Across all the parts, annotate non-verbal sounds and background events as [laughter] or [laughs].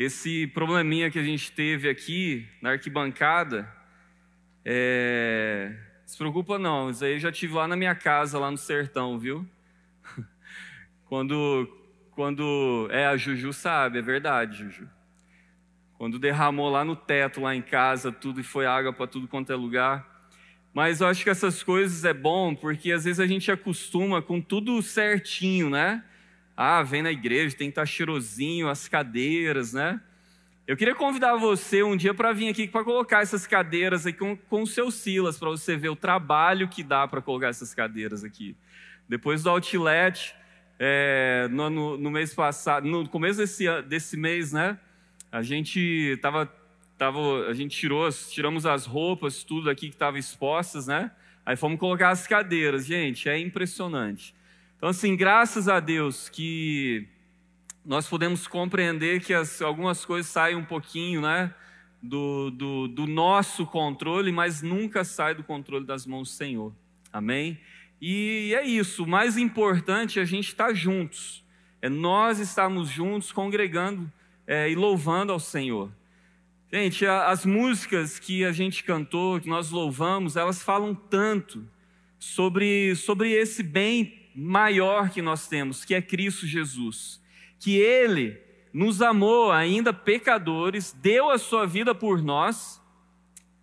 Esse probleminha que a gente teve aqui na arquibancada, é... se preocupa não, isso aí eu já tive lá na minha casa, lá no sertão, viu? [laughs] Quando, quando, é, a Juju sabe, é verdade, Juju. Quando derramou lá no teto, lá em casa, tudo e foi água para tudo quanto é lugar. Mas eu acho que essas coisas é bom porque às vezes a gente acostuma com tudo certinho, né? Ah, vem na igreja, tem que estar cheirosinho, as cadeiras, né? Eu queria convidar você um dia para vir aqui para colocar essas cadeiras aqui com, com o seu Silas, para você ver o trabalho que dá para colocar essas cadeiras aqui. Depois do outlet, é, no, no, no, mês passado, no começo desse, desse mês, né? A gente tava, tava, a gente tirou, tiramos as roupas, tudo aqui que estava expostas, né? Aí fomos colocar as cadeiras, gente, é impressionante. Então, assim, graças a Deus que nós podemos compreender que as, algumas coisas saem um pouquinho né, do, do, do, nosso controle, mas nunca sai do controle das mãos do Senhor. Amém? E é isso, o mais importante é a gente estar juntos, é nós estarmos juntos congregando é, e louvando ao Senhor. Gente, as músicas que a gente cantou, que nós louvamos, elas falam tanto sobre, sobre esse bem maior que nós temos, que é Cristo Jesus que ele nos amou ainda pecadores, deu a sua vida por nós,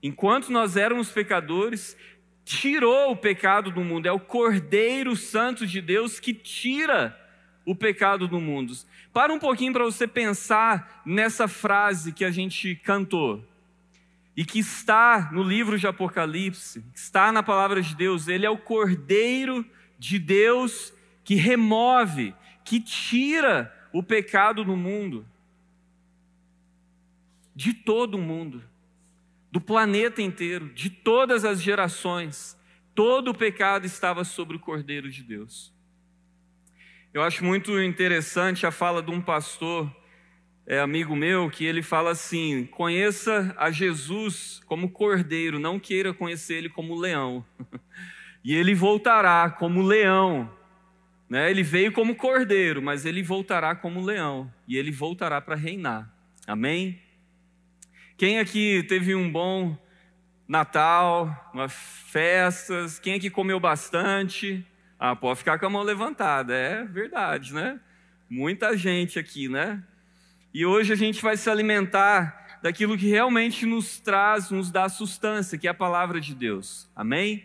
enquanto nós éramos pecadores, tirou o pecado do mundo. É o Cordeiro Santo de Deus que tira o pecado do mundo. Para um pouquinho para você pensar nessa frase que a gente cantou. E que está no livro de Apocalipse, está na palavra de Deus, ele é o Cordeiro de Deus que remove, que tira o pecado no mundo, de todo o mundo, do planeta inteiro, de todas as gerações, todo o pecado estava sobre o Cordeiro de Deus. Eu acho muito interessante a fala de um pastor, é, amigo meu, que ele fala assim: conheça a Jesus como Cordeiro, não queira conhecer ele como leão. [laughs] e ele voltará como leão né? Ele veio como cordeiro, mas ele voltará como leão e ele voltará para reinar. Amém? Quem aqui teve um bom Natal, umas festas? Quem aqui comeu bastante? Ah, pode ficar com a mão levantada, é verdade, né? Muita gente aqui, né? E hoje a gente vai se alimentar daquilo que realmente nos traz, nos dá sustância, que é a palavra de Deus. Amém?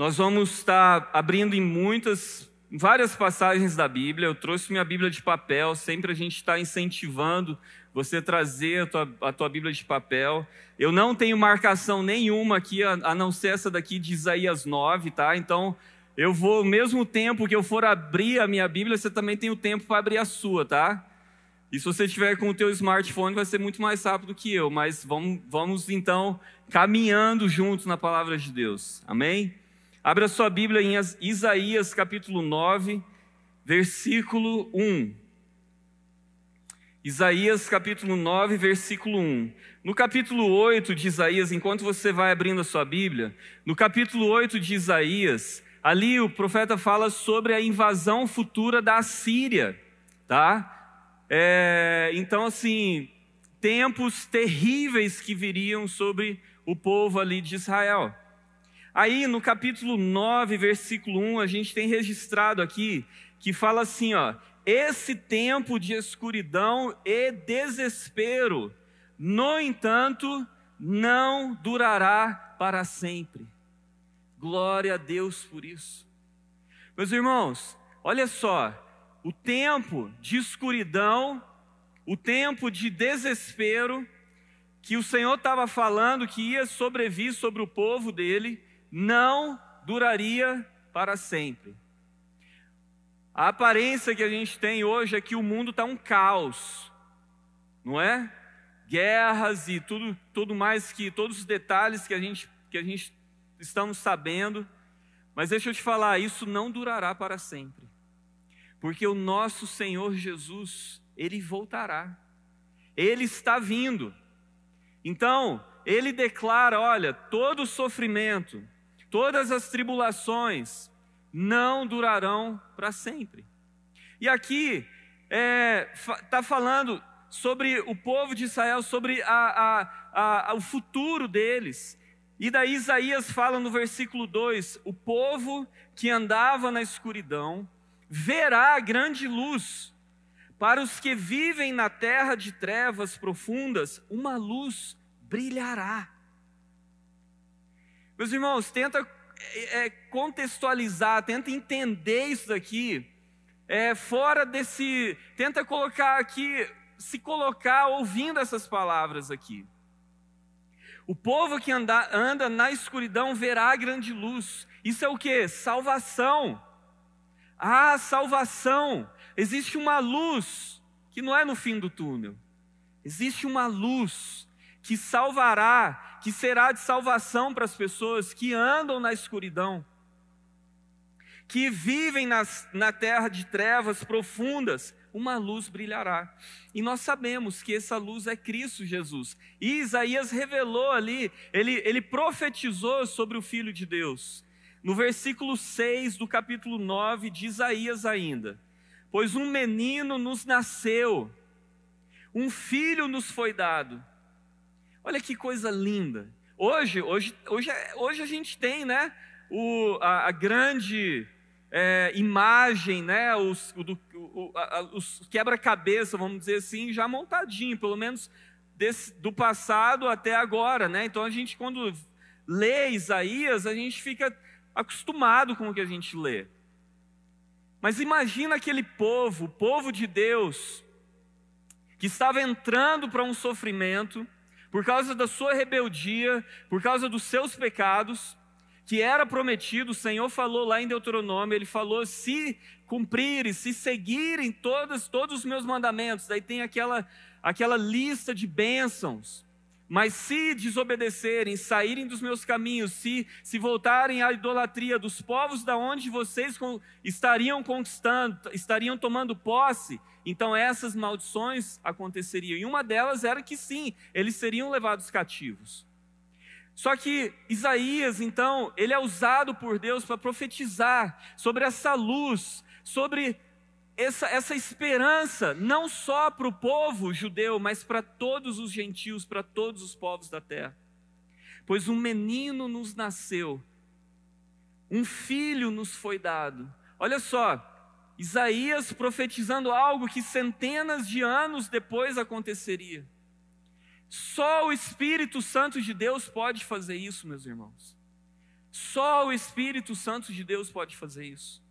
Nós vamos estar abrindo em muitas, várias passagens da Bíblia. Eu trouxe minha Bíblia de papel, sempre a gente está incentivando você trazer a tua, a tua Bíblia de papel. Eu não tenho marcação nenhuma aqui, a, a não ser essa daqui de Isaías 9, tá? Então, eu vou, ao mesmo tempo que eu for abrir a minha Bíblia, você também tem o tempo para abrir a sua, tá? E se você tiver com o teu smartphone, vai ser muito mais rápido que eu, mas vamos, vamos então caminhando juntos na palavra de Deus. Amém? Abra sua Bíblia em Isaías capítulo 9, versículo 1. Isaías capítulo 9, versículo 1. No capítulo 8 de Isaías, enquanto você vai abrindo a sua Bíblia, no capítulo 8 de Isaías, ali o profeta fala sobre a invasão futura da Síria, tá? É, então, assim, tempos terríveis que viriam sobre o povo ali de Israel. Aí no capítulo 9, versículo 1, a gente tem registrado aqui que fala assim, ó: "Esse tempo de escuridão e desespero, no entanto, não durará para sempre." Glória a Deus por isso. Meus irmãos, olha só, o tempo de escuridão, o tempo de desespero que o Senhor estava falando que ia sobrevir sobre o povo dele, não duraria para sempre. A aparência que a gente tem hoje é que o mundo está um caos, não é? Guerras e tudo, tudo mais que todos os detalhes que a gente que a gente estamos sabendo. Mas deixa eu te falar, isso não durará para sempre. Porque o nosso Senhor Jesus, ele voltará. Ele está vindo. Então, ele declara, olha, todo sofrimento, Todas as tribulações não durarão para sempre. E aqui está é, tá falando sobre o povo de Israel, sobre a, a, a, o futuro deles. E daí Isaías fala no versículo 2: o povo que andava na escuridão verá grande luz. Para os que vivem na terra de trevas profundas, uma luz brilhará. Meus irmãos, tenta é, é contextualizar, tenta entender isso daqui, é, fora desse. Tenta colocar aqui se colocar ouvindo essas palavras aqui. O povo que anda, anda na escuridão verá a grande luz. Isso é o que? Salvação. Ah, salvação. Existe uma luz que não é no fim do túnel. Existe uma luz que salvará, que será de salvação para as pessoas que andam na escuridão, que vivem nas, na terra de trevas profundas, uma luz brilhará. E nós sabemos que essa luz é Cristo Jesus. E Isaías revelou ali, ele, ele profetizou sobre o Filho de Deus. No versículo 6 do capítulo 9 de Isaías ainda. Pois um menino nos nasceu, um filho nos foi dado. Olha que coisa linda. Hoje, hoje, hoje, hoje a gente tem, né, o, a, a grande é, imagem, né, os, os quebra-cabeça, vamos dizer assim, já montadinho, pelo menos desse, do passado até agora, né? Então a gente quando lê Isaías, a gente fica acostumado com o que a gente lê. Mas imagina aquele povo, o povo de Deus, que estava entrando para um sofrimento por causa da sua rebeldia, por causa dos seus pecados, que era prometido, o Senhor falou lá em Deuteronômio, ele falou: se cumprirem, se seguirem todos, os meus mandamentos, daí tem aquela, aquela lista de bênçãos. Mas se desobedecerem, saírem dos meus caminhos, se, se voltarem à idolatria dos povos da onde vocês estariam conquistando, estariam tomando posse, então essas maldições aconteceriam. E uma delas era que sim, eles seriam levados cativos. Só que Isaías, então, ele é usado por Deus para profetizar sobre essa luz, sobre essa, essa esperança, não só para o povo judeu, mas para todos os gentios, para todos os povos da terra. Pois um menino nos nasceu, um filho nos foi dado. Olha só, Isaías profetizando algo que centenas de anos depois aconteceria. Só o Espírito Santo de Deus pode fazer isso, meus irmãos. Só o Espírito Santo de Deus pode fazer isso.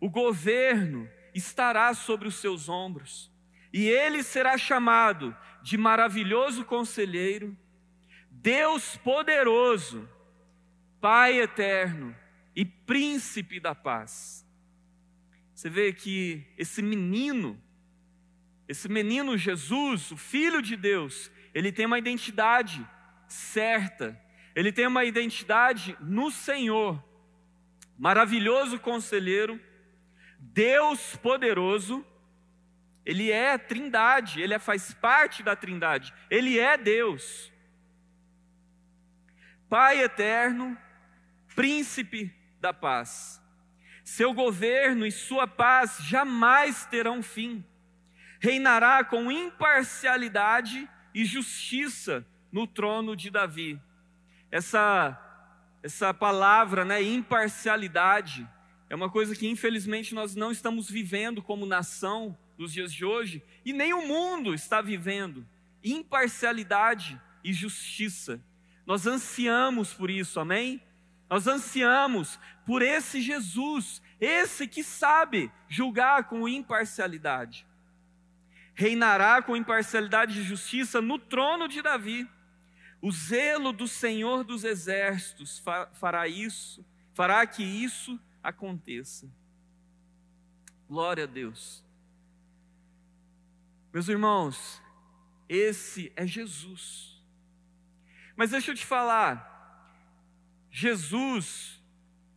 O governo estará sobre os seus ombros, e ele será chamado de maravilhoso conselheiro, Deus poderoso, Pai eterno e príncipe da paz. Você vê que esse menino, esse menino Jesus, o Filho de Deus, ele tem uma identidade certa, ele tem uma identidade no Senhor, maravilhoso conselheiro, Deus poderoso, ele é trindade, ele é, faz parte da trindade, ele é Deus, Pai eterno, príncipe da paz. Seu governo e sua paz jamais terão fim. Reinará com imparcialidade e justiça no trono de Davi. Essa essa palavra, né, imparcialidade, é uma coisa que infelizmente nós não estamos vivendo como nação nos dias de hoje e nem o mundo está vivendo. Imparcialidade e justiça. Nós ansiamos por isso, amém? Nós ansiamos por esse Jesus, esse que sabe julgar com imparcialidade reinará com imparcialidade e justiça no trono de Davi. O zelo do Senhor dos exércitos fará isso, fará que isso aconteça. Glória a Deus. Meus irmãos, esse é Jesus. Mas deixa eu te falar, Jesus,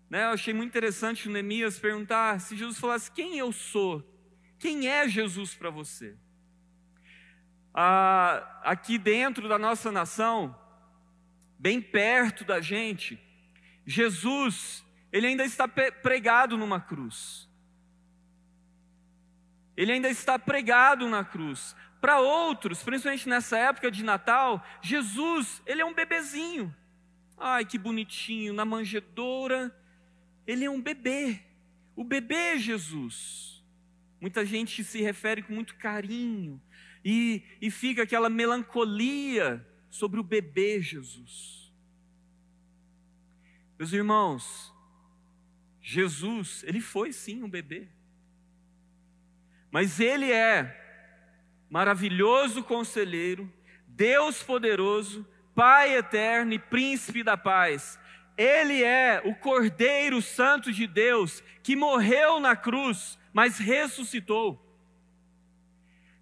né, eu achei muito interessante o Neemias perguntar se Jesus falasse quem eu sou, quem é Jesus para você? ah, aqui dentro da nossa nação, bem perto da gente, Jesus, ele ainda está pregado numa cruz. Ele ainda está pregado na cruz. Para outros, principalmente nessa época de Natal, Jesus, ele é um bebezinho. Ai, que bonitinho, na manjedoura, ele é um bebê. O bebê é Jesus. Muita gente se refere com muito carinho e, e fica aquela melancolia sobre o bebê Jesus. Meus irmãos, Jesus, ele foi sim um bebê. Mas ele é maravilhoso conselheiro, Deus poderoso, Pai eterno e príncipe da paz. Ele é o Cordeiro Santo de Deus que morreu na cruz, mas ressuscitou.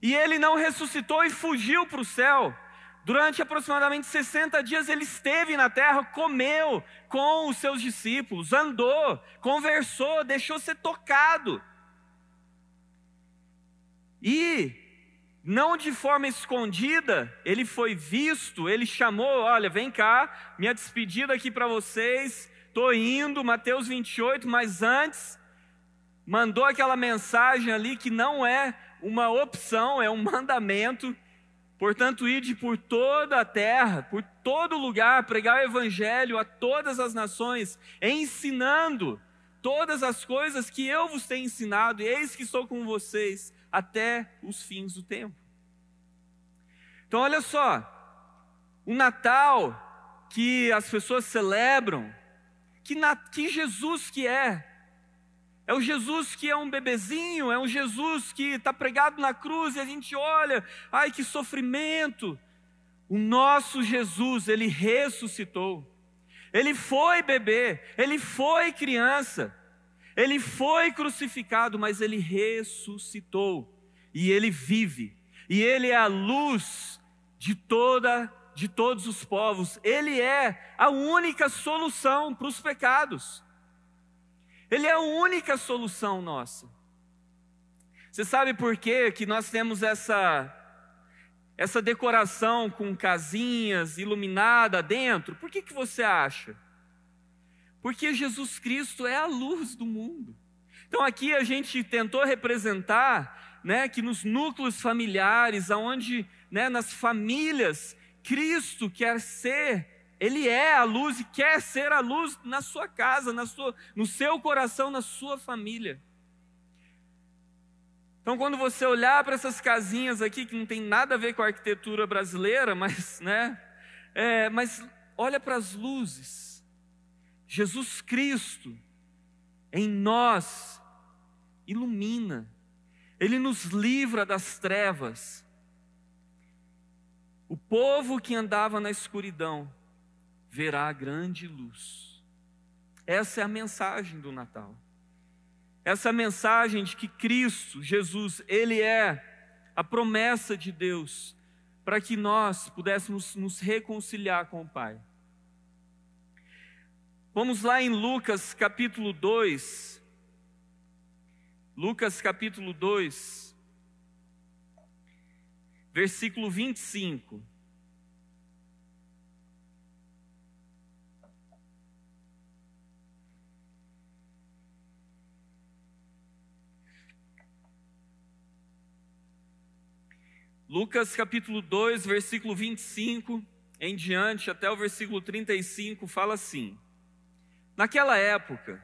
E ele não ressuscitou e fugiu para o céu. Durante aproximadamente 60 dias ele esteve na terra, comeu com os seus discípulos, andou, conversou, deixou ser tocado. E não de forma escondida, ele foi visto, ele chamou, olha, vem cá, minha despedida aqui para vocês, estou indo, Mateus 28, mas antes, mandou aquela mensagem ali que não é uma opção, é um mandamento, portanto, ide por toda a terra, por todo lugar, pregar o evangelho a todas as nações, ensinando todas as coisas que eu vos tenho ensinado, e eis que estou com vocês até os fins do tempo. Então, olha só, o Natal que as pessoas celebram, que, na, que Jesus que é, é o Jesus que é um bebezinho, é um Jesus que está pregado na cruz e a gente olha, ai que sofrimento. O nosso Jesus, ele ressuscitou. Ele foi bebê, ele foi criança. Ele foi crucificado, mas ele ressuscitou e ele vive. E ele é a luz de toda de todos os povos. Ele é a única solução para os pecados. Ele é a única solução nossa. Você sabe por quê que nós temos essa essa decoração com casinhas iluminada dentro? Por que que você acha? Porque Jesus Cristo é a luz do mundo. Então aqui a gente tentou representar, né, que nos núcleos familiares, aonde, né, nas famílias, Cristo quer ser, ele é a luz e quer ser a luz na sua casa, na sua, no seu coração, na sua família. Então, quando você olhar para essas casinhas aqui, que não tem nada a ver com a arquitetura brasileira, [laughs] mas, né, é, mas olha para as luzes, Jesus Cristo em nós ilumina, Ele nos livra das trevas. O povo que andava na escuridão verá grande luz. Essa é a mensagem do Natal. Essa é mensagem de que Cristo, Jesus, Ele é a promessa de Deus para que nós pudéssemos nos reconciliar com o Pai. Vamos lá em Lucas capítulo 2. Lucas capítulo 2, versículo 25. Lucas capítulo 2, versículo 25 em diante, até o versículo 35, fala assim: Naquela época,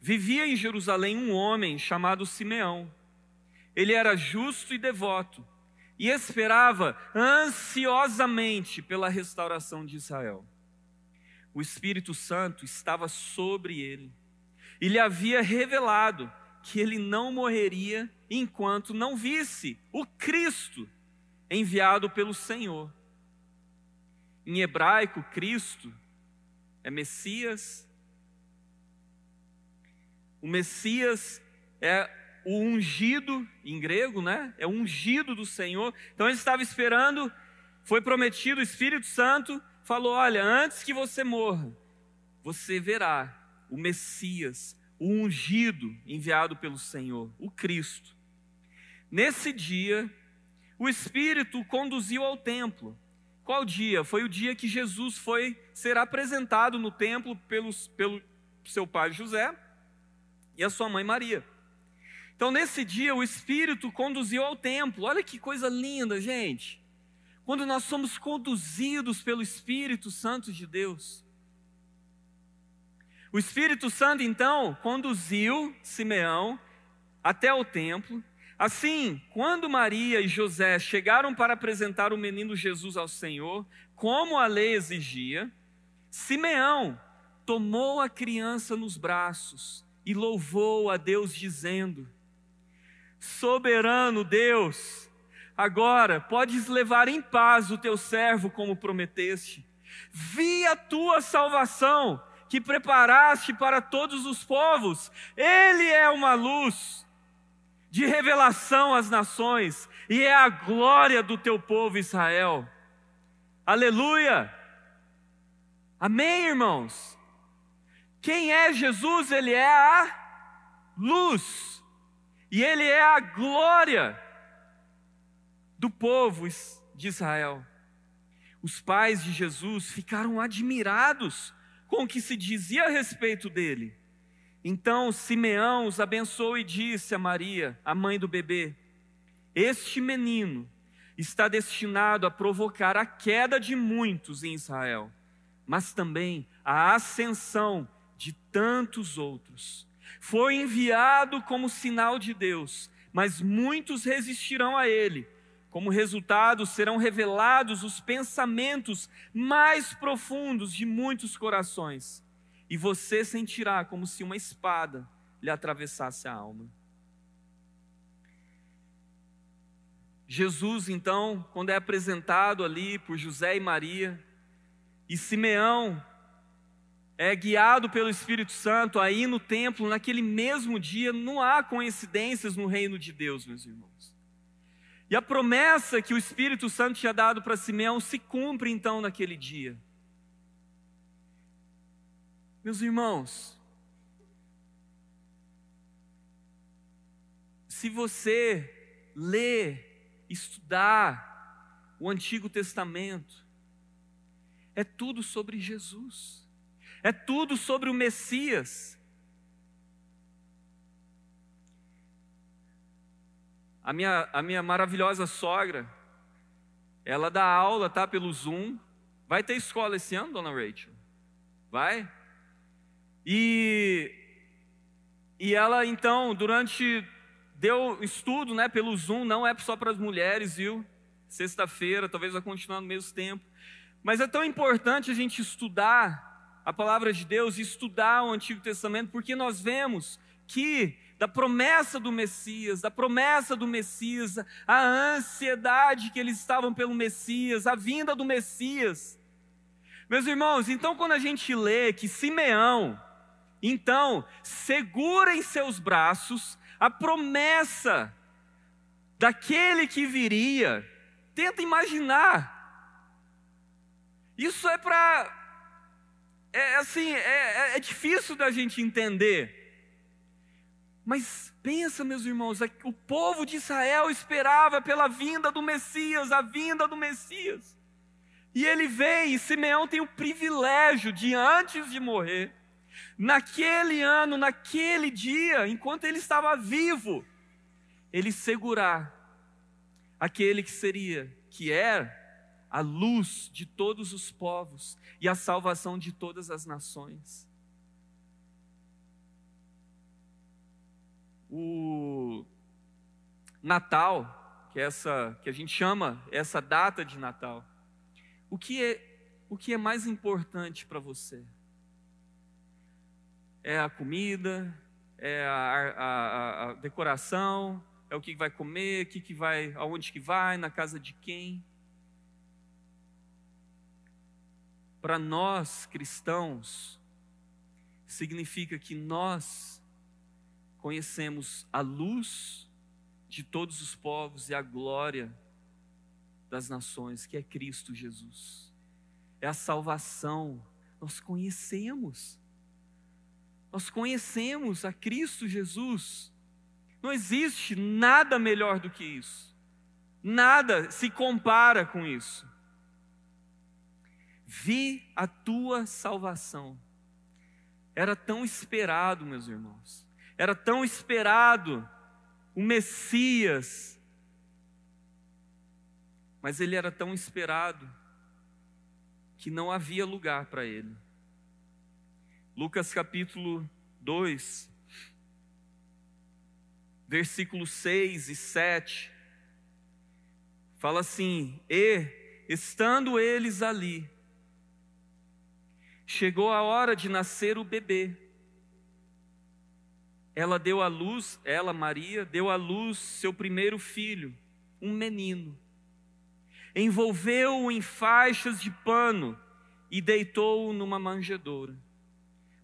vivia em Jerusalém um homem chamado Simeão. Ele era justo e devoto e esperava ansiosamente pela restauração de Israel. O Espírito Santo estava sobre ele e lhe havia revelado que ele não morreria enquanto não visse o Cristo enviado pelo Senhor. Em hebraico, Cristo é Messias, o Messias é o ungido, em grego, né? É o ungido do Senhor. Então ele estava esperando, foi prometido, o Espírito Santo falou: Olha, antes que você morra, você verá o Messias, o ungido enviado pelo Senhor, o Cristo. Nesse dia, o Espírito conduziu ao templo. Qual dia? Foi o dia que Jesus foi ser apresentado no templo pelos, pelo seu pai José e a sua mãe Maria. Então, nesse dia, o Espírito conduziu ao templo. Olha que coisa linda, gente. Quando nós somos conduzidos pelo Espírito Santo de Deus. O Espírito Santo, então, conduziu Simeão até o templo. Assim, quando Maria e José chegaram para apresentar o menino Jesus ao Senhor, como a lei exigia, Simeão tomou a criança nos braços e louvou a Deus, dizendo: Soberano Deus, agora podes levar em paz o teu servo, como prometeste. Vi a tua salvação que preparaste para todos os povos, ele é uma luz de revelação às nações e é a glória do teu povo Israel. Aleluia! Amém, irmãos? Quem é Jesus? Ele é a luz, e ele é a glória do povo de Israel. Os pais de Jesus ficaram admirados com o que se dizia a respeito dele. Então Simeão os abençoou e disse a Maria, a mãe do bebê: Este menino está destinado a provocar a queda de muitos em Israel, mas também a ascensão de tantos outros. Foi enviado como sinal de Deus, mas muitos resistirão a ele. Como resultado, serão revelados os pensamentos mais profundos de muitos corações, e você sentirá como se uma espada lhe atravessasse a alma. Jesus, então, quando é apresentado ali por José e Maria, e Simeão é guiado pelo Espírito Santo aí no templo, naquele mesmo dia, não há coincidências no reino de Deus, meus irmãos. E a promessa que o Espírito Santo tinha dado para Simeão se cumpre então naquele dia. Meus irmãos, se você ler, estudar o Antigo Testamento, é tudo sobre Jesus é tudo sobre o Messias. A minha, a minha maravilhosa sogra, ela dá aula, tá? Pelo Zoom. Vai ter escola esse ano, dona Rachel? Vai? E, e ela, então, durante. Deu estudo, né? Pelo Zoom, não é só para as mulheres, viu? Sexta-feira, talvez vai continuar no mesmo tempo. Mas é tão importante a gente estudar a palavra de Deus estudar o Antigo Testamento, porque nós vemos que da promessa do Messias, da promessa do Messias, a ansiedade que eles estavam pelo Messias, a vinda do Messias. Meus irmãos, então quando a gente lê que Simeão, então, segura em seus braços a promessa daquele que viria, tenta imaginar. Isso é para é assim, é, é, é difícil da gente entender. Mas pensa, meus irmãos, é o povo de Israel esperava pela vinda do Messias, a vinda do Messias. E ele vem, e Simeão tem o privilégio de, antes de morrer, naquele ano, naquele dia, enquanto ele estava vivo, ele segurar aquele que seria, que era a luz de todos os povos e a salvação de todas as nações. O Natal, que é essa que a gente chama essa data de Natal. O que é o que é mais importante para você? É a comida, é a, a, a, decoração, é o que vai comer, que, que vai, aonde que vai, na casa de quem? para nós cristãos, significa que nós conhecemos a luz de todos os povos e a glória das nações, que é Cristo Jesus. É a salvação, nós conhecemos. Nós conhecemos a Cristo Jesus. Não existe nada melhor do que isso. Nada se compara com isso vi a tua salvação. Era tão esperado, meus irmãos, era tão esperado o Messias. Mas ele era tão esperado que não havia lugar para ele. Lucas capítulo 2, versículos 6 e 7, fala assim: E, estando eles ali, chegou a hora de nascer o bebê. Ela deu à luz, ela, Maria, deu à luz seu primeiro filho, um menino. Envolveu-o em faixas de pano e deitou-o numa manjedoura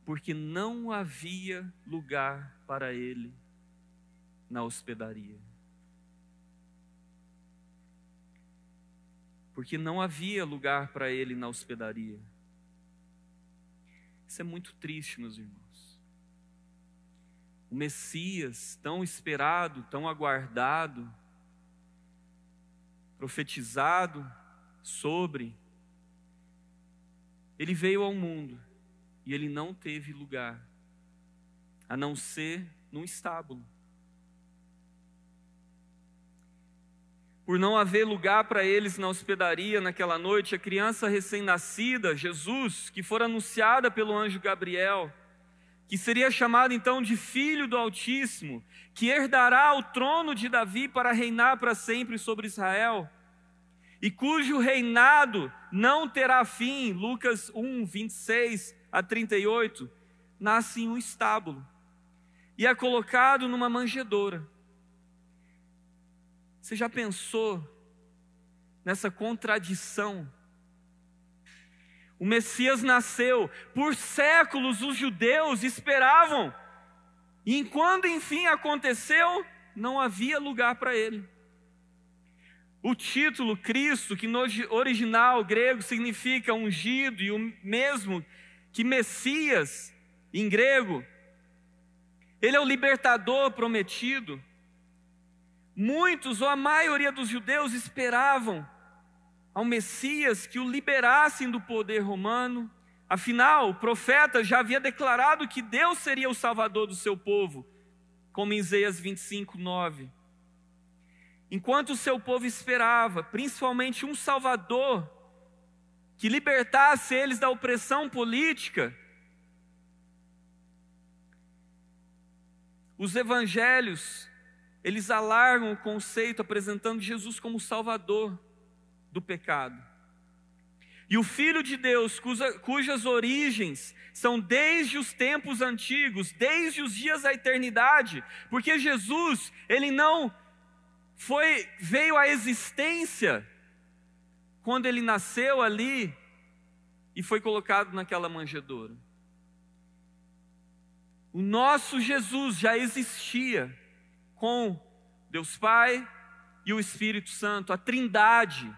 porque não havia lugar para ele na hospedaria. Porque não havia lugar para ele na hospedaria. Isso é muito triste, meus irmãos. O Messias, tão esperado, tão aguardado, profetizado sobre, ele veio ao mundo e ele não teve lugar, a não ser num estábulo. Por não haver lugar para eles na hospedaria naquela noite, a criança recém-nascida, Jesus, que fora anunciada pelo anjo Gabriel, que seria chamado então de Filho do Altíssimo, que herdará o trono de Davi para reinar para sempre sobre Israel, e cujo reinado não terá fim, Lucas 1, 26, a 38, nasce em um estábulo e é colocado numa manjedoura. Você já pensou nessa contradição? O Messias nasceu, por séculos os judeus esperavam, e quando enfim aconteceu, não havia lugar para ele. O título Cristo, que no original grego significa ungido, e o mesmo que Messias, em grego, ele é o libertador prometido. Muitos, ou a maioria dos judeus, esperavam ao Messias que o liberassem do poder romano. Afinal, o profeta já havia declarado que Deus seria o salvador do seu povo, como em Isaías 25, 9. Enquanto o seu povo esperava, principalmente um salvador, que libertasse eles da opressão política. Os evangelhos, eles alargam o conceito apresentando Jesus como Salvador do pecado. E o Filho de Deus, cuja, cujas origens são desde os tempos antigos, desde os dias da eternidade, porque Jesus, ele não foi veio à existência quando ele nasceu ali e foi colocado naquela manjedoura. O nosso Jesus já existia com Deus Pai e o Espírito Santo, a Trindade.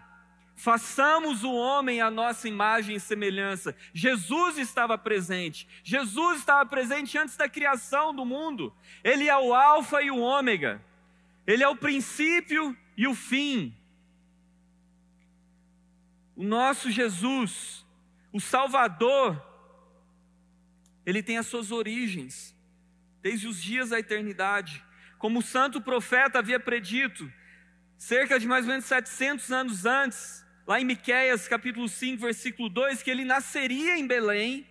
Façamos o homem a nossa imagem e semelhança. Jesus estava presente. Jesus estava presente antes da criação do mundo. Ele é o Alfa e o Ômega. Ele é o princípio e o fim. O nosso Jesus, o Salvador, ele tem as suas origens, desde os dias da eternidade. Como o santo profeta havia predito, cerca de mais ou menos 700 anos antes, lá em Miqueias capítulo 5, versículo 2, que ele nasceria em Belém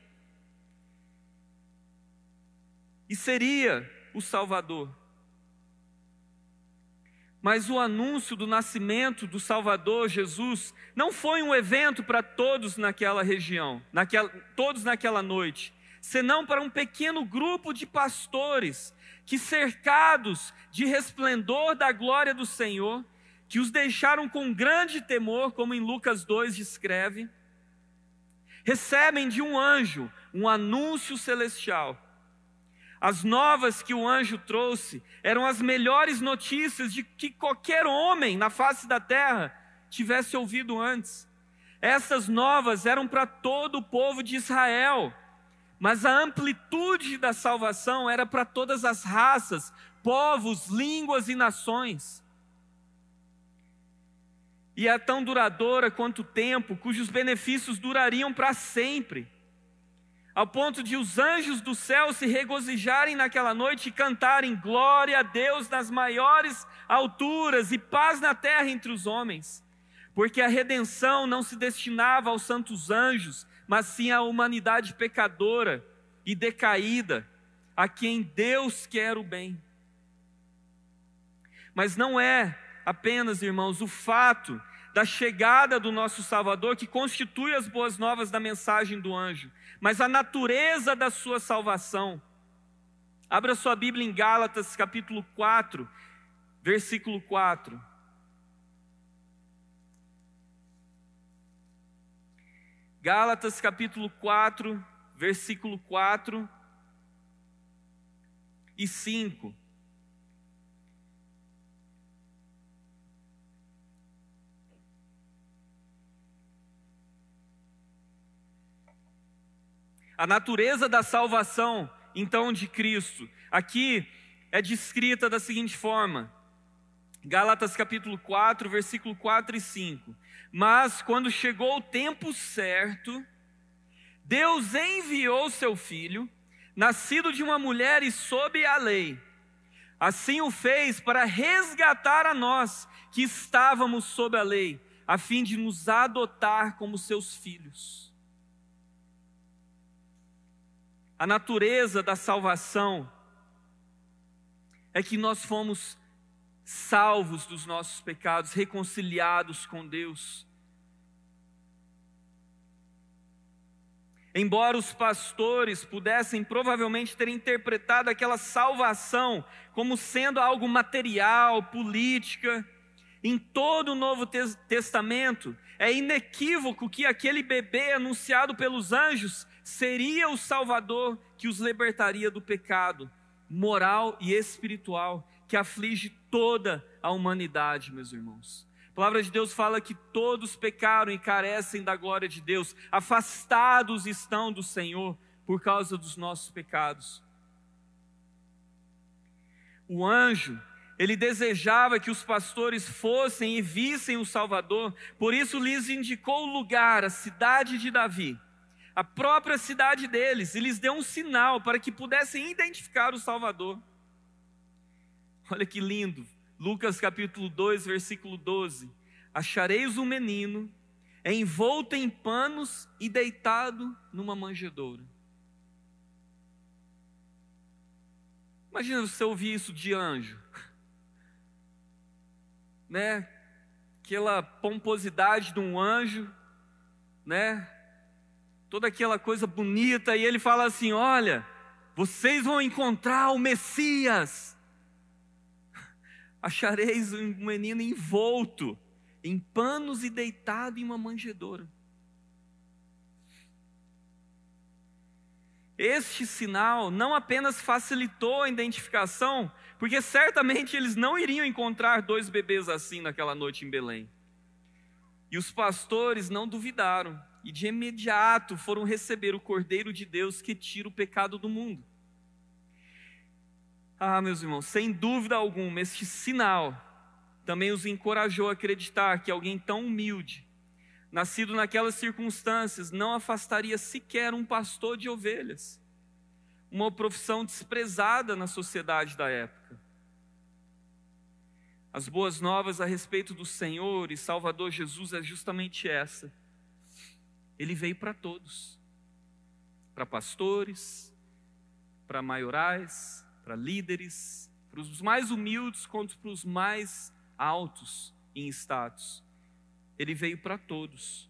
e seria o Salvador. Mas o anúncio do nascimento do Salvador Jesus não foi um evento para todos naquela região, naquela, todos naquela noite, senão para um pequeno grupo de pastores que, cercados de resplendor da glória do Senhor, que os deixaram com grande temor, como em Lucas 2 descreve, recebem de um anjo um anúncio celestial as novas que o anjo trouxe eram as melhores notícias de que qualquer homem na face da terra tivesse ouvido antes. Essas novas eram para todo o povo de Israel, mas a amplitude da salvação era para todas as raças, povos, línguas e nações. E é tão duradoura quanto o tempo, cujos benefícios durariam para sempre. Ao ponto de os anjos do céu se regozijarem naquela noite e cantarem glória a Deus nas maiores alturas e paz na terra entre os homens. Porque a redenção não se destinava aos santos anjos, mas sim à humanidade pecadora e decaída, a quem Deus quer o bem. Mas não é apenas, irmãos, o fato da chegada do nosso Salvador que constitui as boas novas da mensagem do anjo, mas a natureza da sua salvação. Abra sua Bíblia em Gálatas, capítulo 4, versículo 4. Gálatas, capítulo 4, versículo 4 e 5. A natureza da salvação, então, de Cristo, aqui é descrita da seguinte forma: Gálatas capítulo 4, versículo 4 e 5. Mas quando chegou o tempo certo, Deus enviou seu filho, nascido de uma mulher e sob a lei. Assim o fez para resgatar a nós que estávamos sob a lei, a fim de nos adotar como seus filhos. A natureza da salvação é que nós fomos salvos dos nossos pecados, reconciliados com Deus. Embora os pastores pudessem provavelmente ter interpretado aquela salvação como sendo algo material, política, em todo o Novo Testamento é inequívoco que aquele bebê anunciado pelos anjos seria o Salvador que os libertaria do pecado moral e espiritual que aflige toda a humanidade, meus irmãos. A palavra de Deus fala que todos pecaram e carecem da glória de Deus, afastados estão do Senhor por causa dos nossos pecados. O anjo, ele desejava que os pastores fossem e vissem o Salvador, por isso lhes indicou o lugar, a cidade de Davi a própria cidade deles e lhes deu um sinal para que pudessem identificar o Salvador. Olha que lindo, Lucas capítulo 2, versículo 12: Achareis um menino envolto em panos e deitado numa manjedoura. Imagina você ouvir isso de anjo, né? Aquela pomposidade de um anjo, né? Toda aquela coisa bonita, e ele fala assim: Olha, vocês vão encontrar o Messias. [laughs] Achareis um menino envolto em panos e deitado em uma manjedoura. Este sinal não apenas facilitou a identificação, porque certamente eles não iriam encontrar dois bebês assim naquela noite em Belém. E os pastores não duvidaram e de imediato foram receber o Cordeiro de Deus que tira o pecado do mundo. Ah, meus irmãos, sem dúvida alguma, este sinal também os encorajou a acreditar que alguém tão humilde, nascido naquelas circunstâncias, não afastaria sequer um pastor de ovelhas, uma profissão desprezada na sociedade da época. As boas novas a respeito do Senhor e Salvador Jesus é justamente essa ele veio para todos para pastores, para maiorais, para líderes, para os mais humildes quanto para os mais altos em status. Ele veio para todos.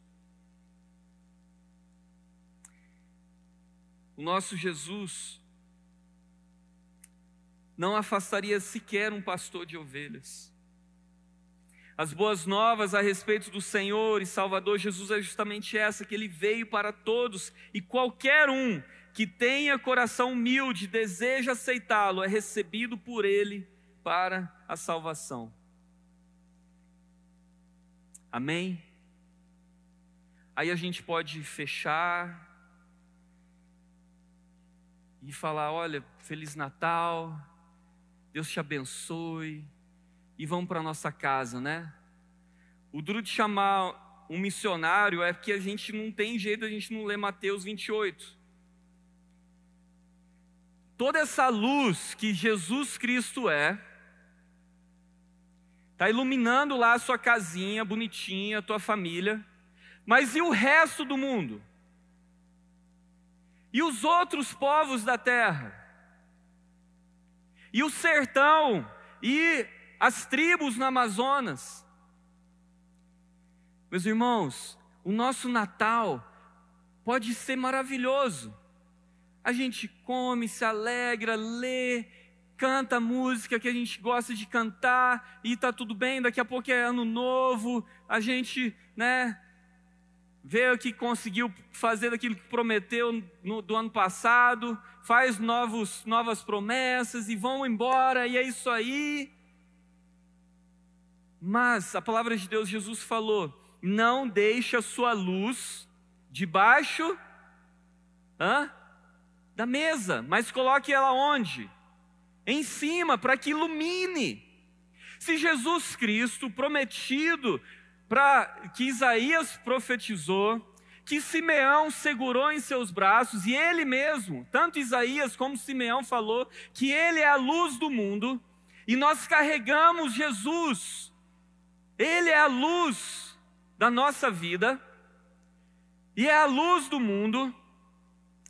O nosso Jesus não afastaria sequer um pastor de ovelhas. As boas novas a respeito do Senhor e Salvador Jesus é justamente essa: que Ele veio para todos e qualquer um que tenha coração humilde, deseja aceitá-lo, é recebido por Ele para a salvação. Amém? Aí a gente pode fechar e falar: olha, Feliz Natal, Deus te abençoe e vão para nossa casa, né? O duro de chamar um missionário é que a gente não tem jeito, a gente não lê Mateus 28. toda essa luz que Jesus Cristo é, está iluminando lá a sua casinha bonitinha, a tua família, mas e o resto do mundo? E os outros povos da terra? E o sertão? E as tribos no Amazonas? Meus irmãos, o nosso Natal pode ser maravilhoso. A gente come, se alegra, lê, canta música que a gente gosta de cantar e tá tudo bem, daqui a pouco é ano novo, a gente, né, vê o que conseguiu fazer daquilo que prometeu no, do ano passado, faz novos, novas promessas e vão embora, e é isso aí. Mas a palavra de Deus, Jesus falou: não deixe a sua luz debaixo hã? da mesa, mas coloque ela onde? Em cima, para que ilumine. Se Jesus Cristo, prometido para que Isaías profetizou, que Simeão segurou em seus braços, e ele mesmo, tanto Isaías como Simeão falou, que ele é a luz do mundo, e nós carregamos Jesus, ele é a luz da nossa vida, e é a luz do mundo.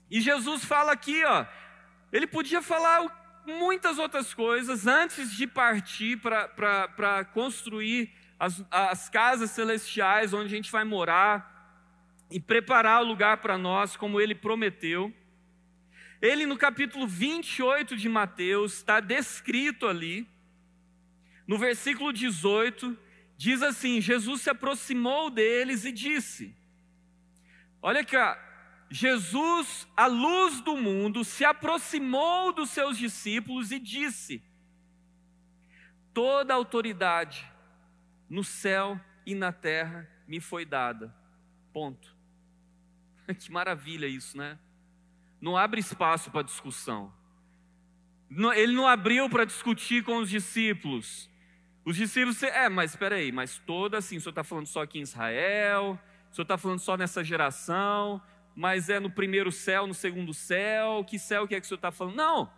E Jesus fala aqui, ó, ele podia falar muitas outras coisas antes de partir para construir as, as casas celestiais onde a gente vai morar e preparar o lugar para nós, como ele prometeu. Ele, no capítulo 28 de Mateus, está descrito ali, no versículo 18, diz assim: Jesus se aproximou deles e disse: Olha cá, Jesus, a luz do mundo, se aproximou dos seus discípulos e disse: Toda autoridade no céu e na terra me foi dada. Ponto. [laughs] Que maravilha isso, né? Não abre espaço para discussão. Ele não abriu para discutir com os discípulos. Os discípulos, é, mas espera aí, mas toda assim, o senhor está falando só aqui em Israel, o senhor está falando só nessa geração, mas é no primeiro céu, no segundo céu, que céu que é que o senhor está falando? Não,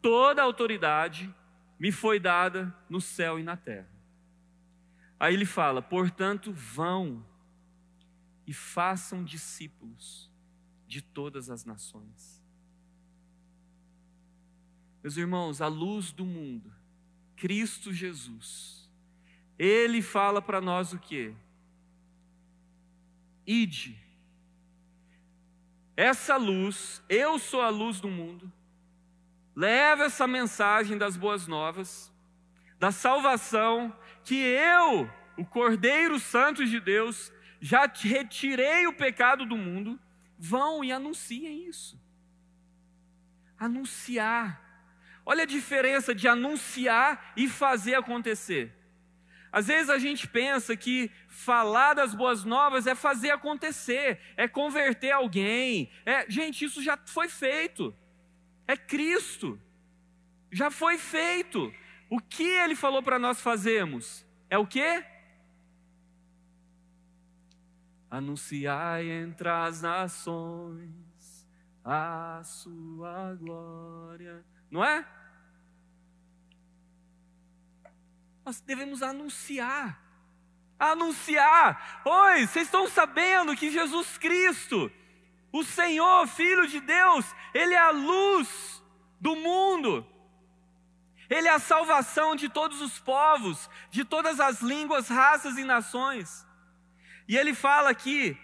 toda a autoridade me foi dada no céu e na terra. Aí ele fala: portanto, vão e façam discípulos de todas as nações. Meus irmãos, a luz do mundo, Cristo Jesus, Ele fala para nós o que? Ide. Essa luz, eu sou a luz do mundo, leva essa mensagem das boas novas, da salvação, que eu, o Cordeiro Santo de Deus, já retirei o pecado do mundo, vão e anunciem isso. Anunciar. Olha a diferença de anunciar e fazer acontecer. Às vezes a gente pensa que falar das boas novas é fazer acontecer, é converter alguém. É, gente, isso já foi feito. É Cristo. Já foi feito. O que ele falou para nós fazermos? É o que? Anunciai entre as nações a sua glória. Não é? nós devemos anunciar. Anunciar. Oi, vocês estão sabendo que Jesus Cristo, o Senhor, Filho de Deus, Ele é a luz do mundo. Ele é a salvação de todos os povos, de todas as línguas, raças e nações. E ele fala aqui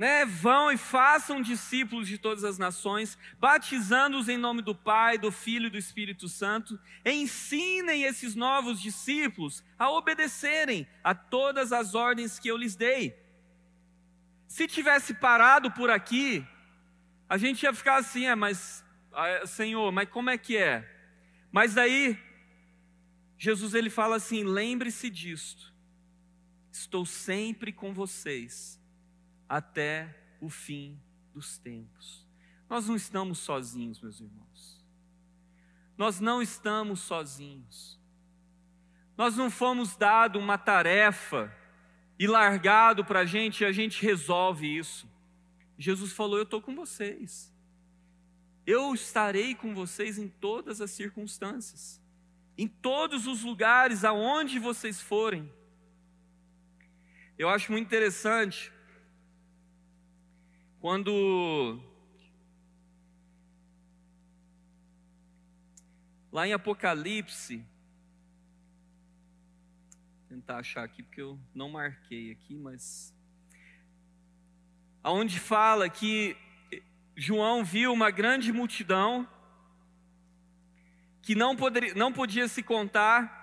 né, vão e façam discípulos de todas as nações, batizando-os em nome do Pai, do Filho e do Espírito Santo. Ensinem esses novos discípulos a obedecerem a todas as ordens que eu lhes dei. Se tivesse parado por aqui, a gente ia ficar assim, é, mas ah, Senhor, mas como é que é? Mas daí Jesus ele fala assim: lembre-se disto. Estou sempre com vocês até o fim dos tempos. Nós não estamos sozinhos, meus irmãos. Nós não estamos sozinhos. Nós não fomos dado uma tarefa e largado para a gente e a gente resolve isso. Jesus falou: Eu estou com vocês. Eu estarei com vocês em todas as circunstâncias, em todos os lugares aonde vocês forem. Eu acho muito interessante quando lá em Apocalipse, tentar achar aqui porque eu não marquei aqui, mas aonde fala que João viu uma grande multidão que não, poderia, não podia se contar,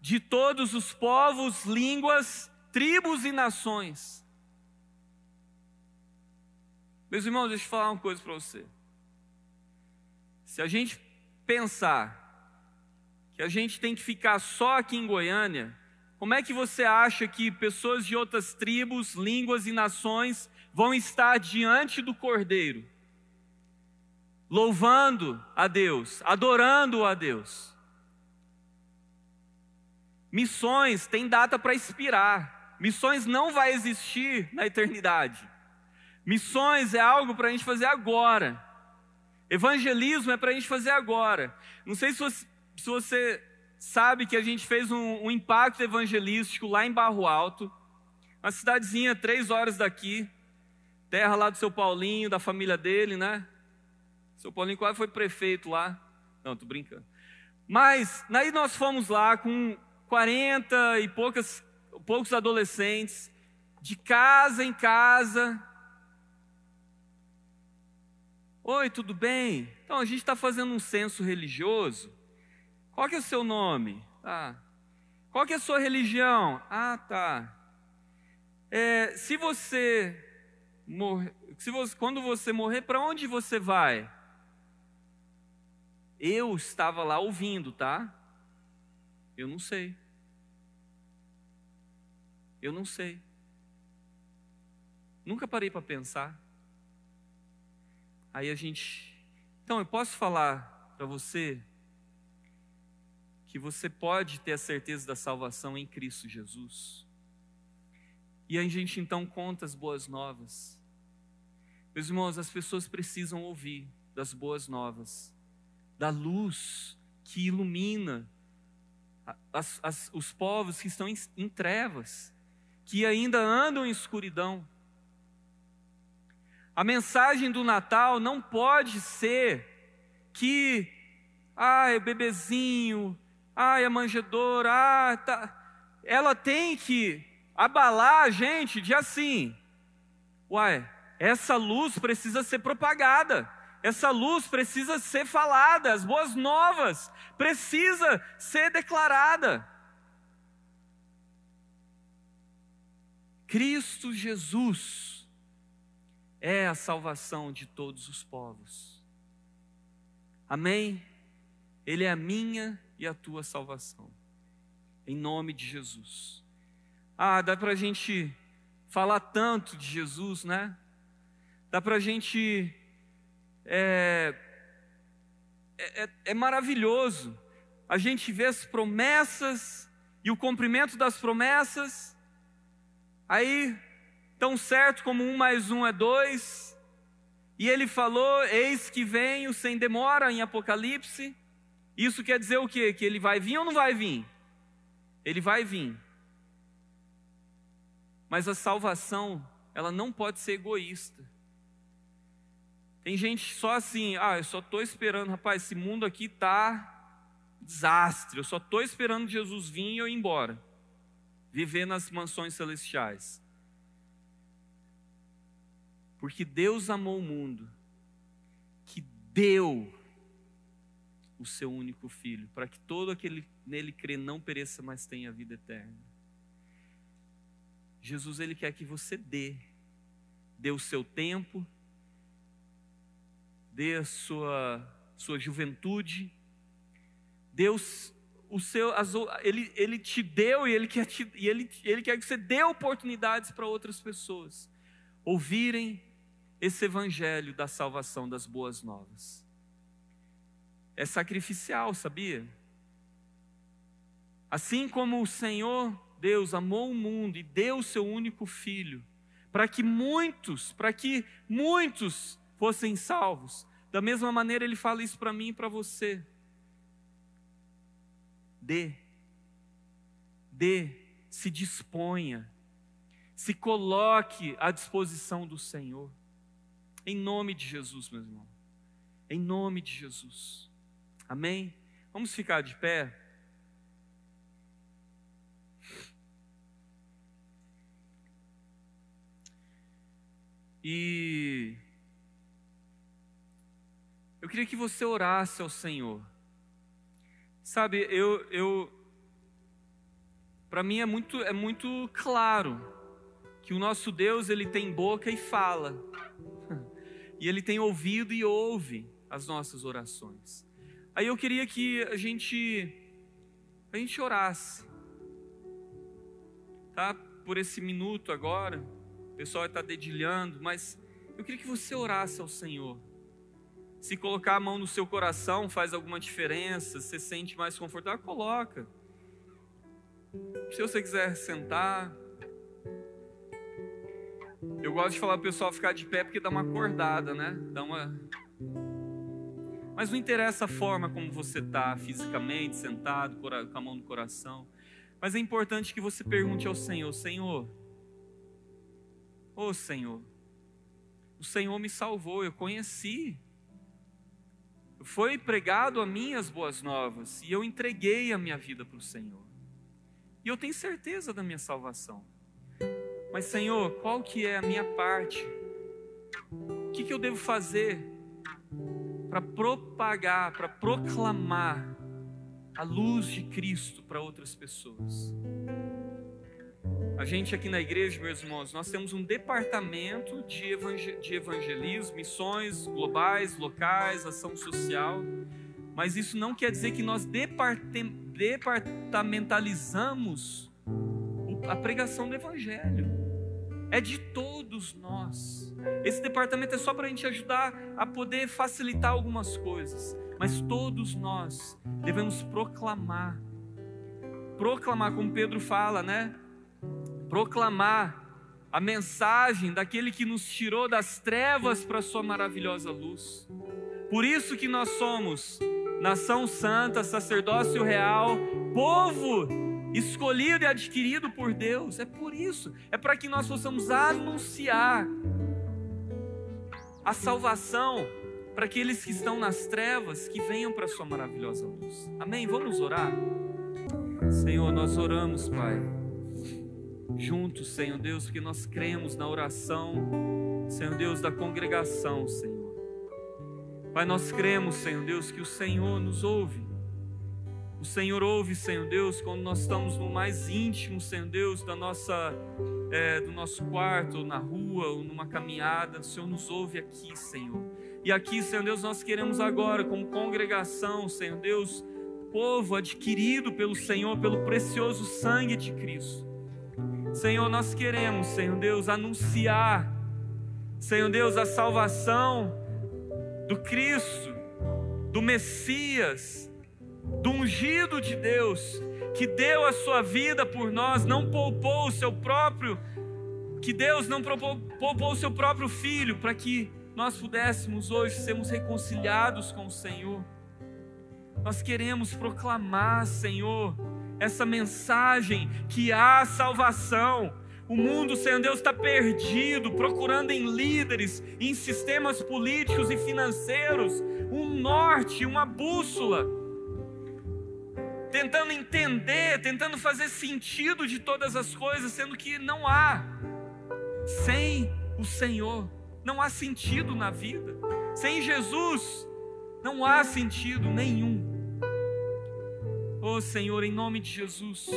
de todos os povos, línguas, tribos e nações. Meus irmãos, deixa eu falar uma coisa para você. Se a gente pensar que a gente tem que ficar só aqui em Goiânia, como é que você acha que pessoas de outras tribos, línguas e nações vão estar diante do Cordeiro, louvando a Deus, adorando a Deus. Missões tem data para expirar. Missões não vai existir na eternidade. Missões é algo para a gente fazer agora. Evangelismo é para a gente fazer agora. Não sei se você, se você, sabe que a gente fez um, um impacto evangelístico lá em Barro Alto, uma cidadezinha três horas daqui terra lá do seu Paulinho, da família dele, né? Seu Paulinho quase foi prefeito lá. Não, tô brincando. Mas, aí nós fomos lá com 40 e poucas, poucos adolescentes, de casa em casa. Oi, tudo bem? Então, a gente está fazendo um censo religioso. Qual que é o seu nome? Ah. Qual que é a sua religião? Ah, tá. É, se você morrer, se você, quando você morrer, para onde você vai? Eu estava lá ouvindo, tá? Eu não sei. Eu não sei. Nunca parei para pensar. Aí a gente. Então, eu posso falar para você que você pode ter a certeza da salvação em Cristo Jesus. E a gente então conta as boas novas. Meus irmãos, as pessoas precisam ouvir das boas novas, da luz que ilumina as, as, os povos que estão em, em trevas, que ainda andam em escuridão. A mensagem do Natal não pode ser que, ai, bebezinho, ai, a manjedora, ah, tá. ela tem que abalar a gente de assim, uai, essa luz precisa ser propagada, essa luz precisa ser falada, as boas novas precisa ser declarada. Cristo Jesus é a salvação de todos os povos. Amém? Ele é a minha e a tua salvação. Em nome de Jesus. Ah, dá para a gente falar tanto de Jesus, né? Dá para a gente. É, é, é, maravilhoso a gente ver as promessas e o cumprimento das promessas, aí, tão certo como um mais um é dois, e ele falou: Eis que venho sem demora em Apocalipse. Isso quer dizer o quê? Que ele vai vir ou não vai vir? Ele vai vir. Mas a salvação, ela não pode ser egoísta. Tem gente só assim, ah, eu só estou esperando, rapaz, esse mundo aqui tá desastre, eu só estou esperando Jesus vir e eu ir embora, viver nas mansões celestiais. Porque Deus amou o mundo, que deu o seu único filho, para que todo aquele nele crê não pereça, mas tenha vida eterna. Jesus ele quer que você dê, dê o seu tempo, dê a sua, sua juventude, Deus, o seu, ele, ele te deu e ele quer, te, e ele, ele quer que você dê oportunidades para outras pessoas ouvirem esse evangelho da salvação das boas novas. É sacrificial, sabia? Assim como o Senhor Deus amou o mundo e deu o seu único filho, para que muitos, para que muitos fossem salvos. Da mesma maneira, Ele fala isso para mim e para você. Dê, dê, se disponha, se coloque à disposição do Senhor. Em nome de Jesus, meu irmão. Em nome de Jesus. Amém? Vamos ficar de pé. E eu queria que você orasse ao Senhor. Sabe, eu, eu para mim é muito, é muito claro que o nosso Deus ele tem boca e fala, e ele tem ouvido e ouve as nossas orações. Aí eu queria que a gente a gente orasse, tá? Por esse minuto agora, o pessoal está dedilhando, mas eu queria que você orasse ao Senhor. Se colocar a mão no seu coração faz alguma diferença, você sente mais confortável, coloca. Se você quiser sentar. Eu gosto de falar para o pessoal ficar de pé porque dá uma acordada, né? Dá uma mas não interessa a forma como você está fisicamente, sentado, com a mão no coração. Mas é importante que você pergunte ao Senhor: Senhor, ô oh Senhor, o Senhor me salvou, eu conheci. Foi pregado a mim as boas novas e eu entreguei a minha vida para o Senhor. E eu tenho certeza da minha salvação. Mas Senhor, qual que é a minha parte? O que, que eu devo fazer para propagar, para proclamar a luz de Cristo para outras pessoas. A gente aqui na igreja, meus irmãos, nós temos um departamento de, evangelismo, missões globais, locais, ação social, mas isso não quer dizer que nós departamentalizamos a pregação do evangelho. É de todos nós. Esse departamento é só para a gente ajudar a poder facilitar algumas coisas, mas todos nós devemos proclamar, proclamar, como Pedro fala, né? Proclamar a mensagem daquele que nos tirou das trevas para a sua maravilhosa luz. Por isso que nós somos nação santa, sacerdócio real, povo escolhido e adquirido por Deus. É por isso, é para que nós possamos anunciar a salvação para aqueles que estão nas trevas, que venham para a sua maravilhosa luz. Amém? Vamos orar? Senhor, nós oramos, Pai, juntos, Senhor Deus, porque nós cremos na oração, Senhor Deus, da congregação, Senhor. Pai, nós cremos, Senhor Deus, que o Senhor nos ouve. O Senhor ouve, Senhor Deus, quando nós estamos no mais íntimo, Senhor Deus, da nossa é, do nosso quarto, ou na rua, ou numa caminhada. O Senhor nos ouve aqui, Senhor. E aqui, Senhor Deus, nós queremos agora, como congregação, Senhor Deus, povo adquirido pelo Senhor, pelo precioso sangue de Cristo. Senhor, nós queremos, Senhor Deus, anunciar, Senhor Deus, a salvação do Cristo, do Messias, do ungido de Deus, que deu a sua vida por nós, não poupou o seu próprio, que Deus não poupou o seu próprio filho para que nós pudéssemos hoje sermos reconciliados com o Senhor. Nós queremos proclamar, Senhor, essa mensagem que há salvação. O mundo, Senhor Deus, está perdido, procurando em líderes, em sistemas políticos e financeiros, um norte, uma bússola tentando entender, tentando fazer sentido de todas as coisas, sendo que não há. Sem o Senhor, não há sentido na vida. Sem Jesus, não há sentido nenhum. Oh Senhor, em nome de Jesus.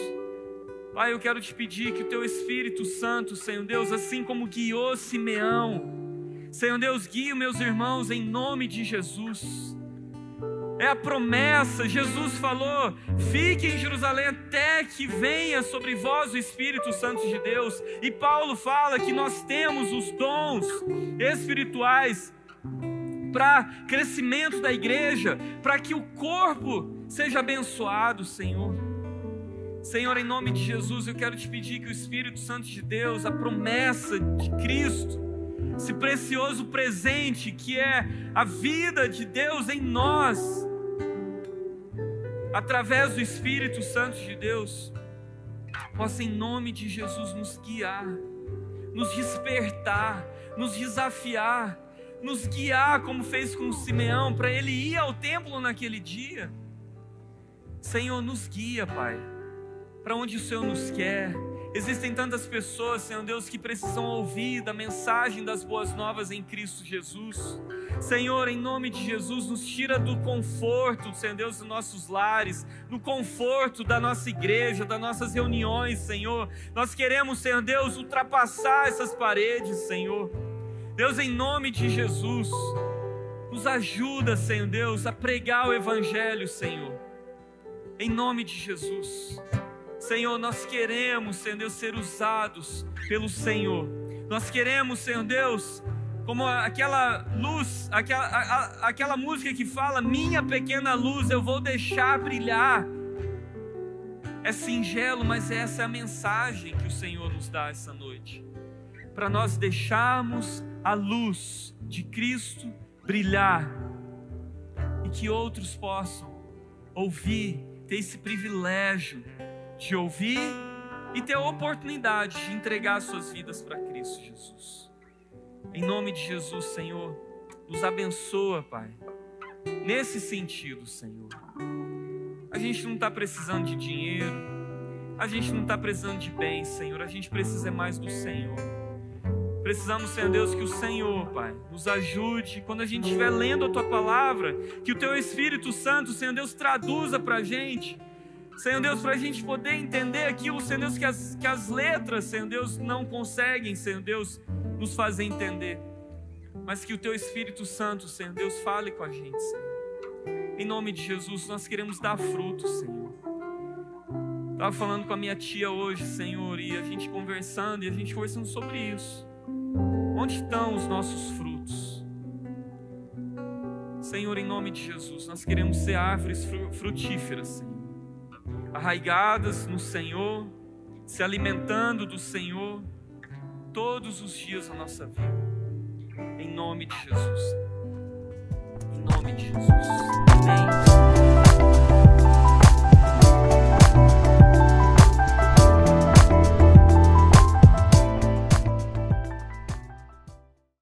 Pai, eu quero te pedir que o teu Espírito Santo, Senhor Deus, assim como guiou Simeão, Senhor Deus, guie meus irmãos em nome de Jesus é a promessa. Jesus falou: fique em Jerusalém até que venha sobre vós o Espírito Santo de Deus. E Paulo fala que nós temos os dons espirituais para crescimento da igreja, para que o corpo seja abençoado, Senhor. Senhor, em nome de Jesus, eu quero te pedir que o Espírito Santo de Deus, a promessa de Cristo, esse precioso presente que é a vida de Deus em nós, através do Espírito Santo de Deus, possa em nome de Jesus nos guiar, nos despertar, nos desafiar, nos guiar como fez com Simeão, para ele ir ao templo naquele dia. Senhor, nos guia, Pai, para onde o Senhor nos quer Existem tantas pessoas, Senhor Deus, que precisam ouvir da mensagem das boas novas em Cristo Jesus. Senhor, em nome de Jesus, nos tira do conforto, Senhor Deus, dos nossos lares, do conforto da nossa igreja, das nossas reuniões, Senhor. Nós queremos, Senhor Deus, ultrapassar essas paredes, Senhor. Deus, em nome de Jesus, nos ajuda, Senhor Deus, a pregar o Evangelho, Senhor. Em nome de Jesus. Senhor, nós queremos, Senhor Deus, ser usados pelo Senhor. Nós queremos, Senhor Deus, como aquela luz, aquela, a, aquela música que fala: Minha pequena luz eu vou deixar brilhar. É singelo, mas essa é a mensagem que o Senhor nos dá essa noite. Para nós deixarmos a luz de Cristo brilhar e que outros possam ouvir, ter esse privilégio de ouvir e ter a oportunidade de entregar suas vidas para Cristo Jesus. Em nome de Jesus, Senhor, nos abençoa, Pai. Nesse sentido, Senhor. A gente não está precisando de dinheiro, a gente não está precisando de bens, Senhor, a gente precisa mais do Senhor. Precisamos, Senhor Deus, que o Senhor, Pai, nos ajude quando a gente estiver lendo a Tua palavra, que o Teu Espírito Santo, Senhor Deus, traduza para a gente Senhor Deus, para a gente poder entender aquilo, Senhor Deus, que as, que as letras, Senhor Deus, não conseguem, Senhor Deus, nos fazer entender. Mas que o Teu Espírito Santo, Senhor Deus, fale com a gente, Senhor. Em nome de Jesus, nós queremos dar frutos, Senhor. Estava falando com a minha tia hoje, Senhor, e a gente conversando, e a gente conversando sobre isso. Onde estão os nossos frutos? Senhor, em nome de Jesus, nós queremos ser árvores frutíferas, Senhor arraigadas no Senhor, se alimentando do Senhor todos os dias da nossa vida. Em nome de Jesus. Em nome de Jesus.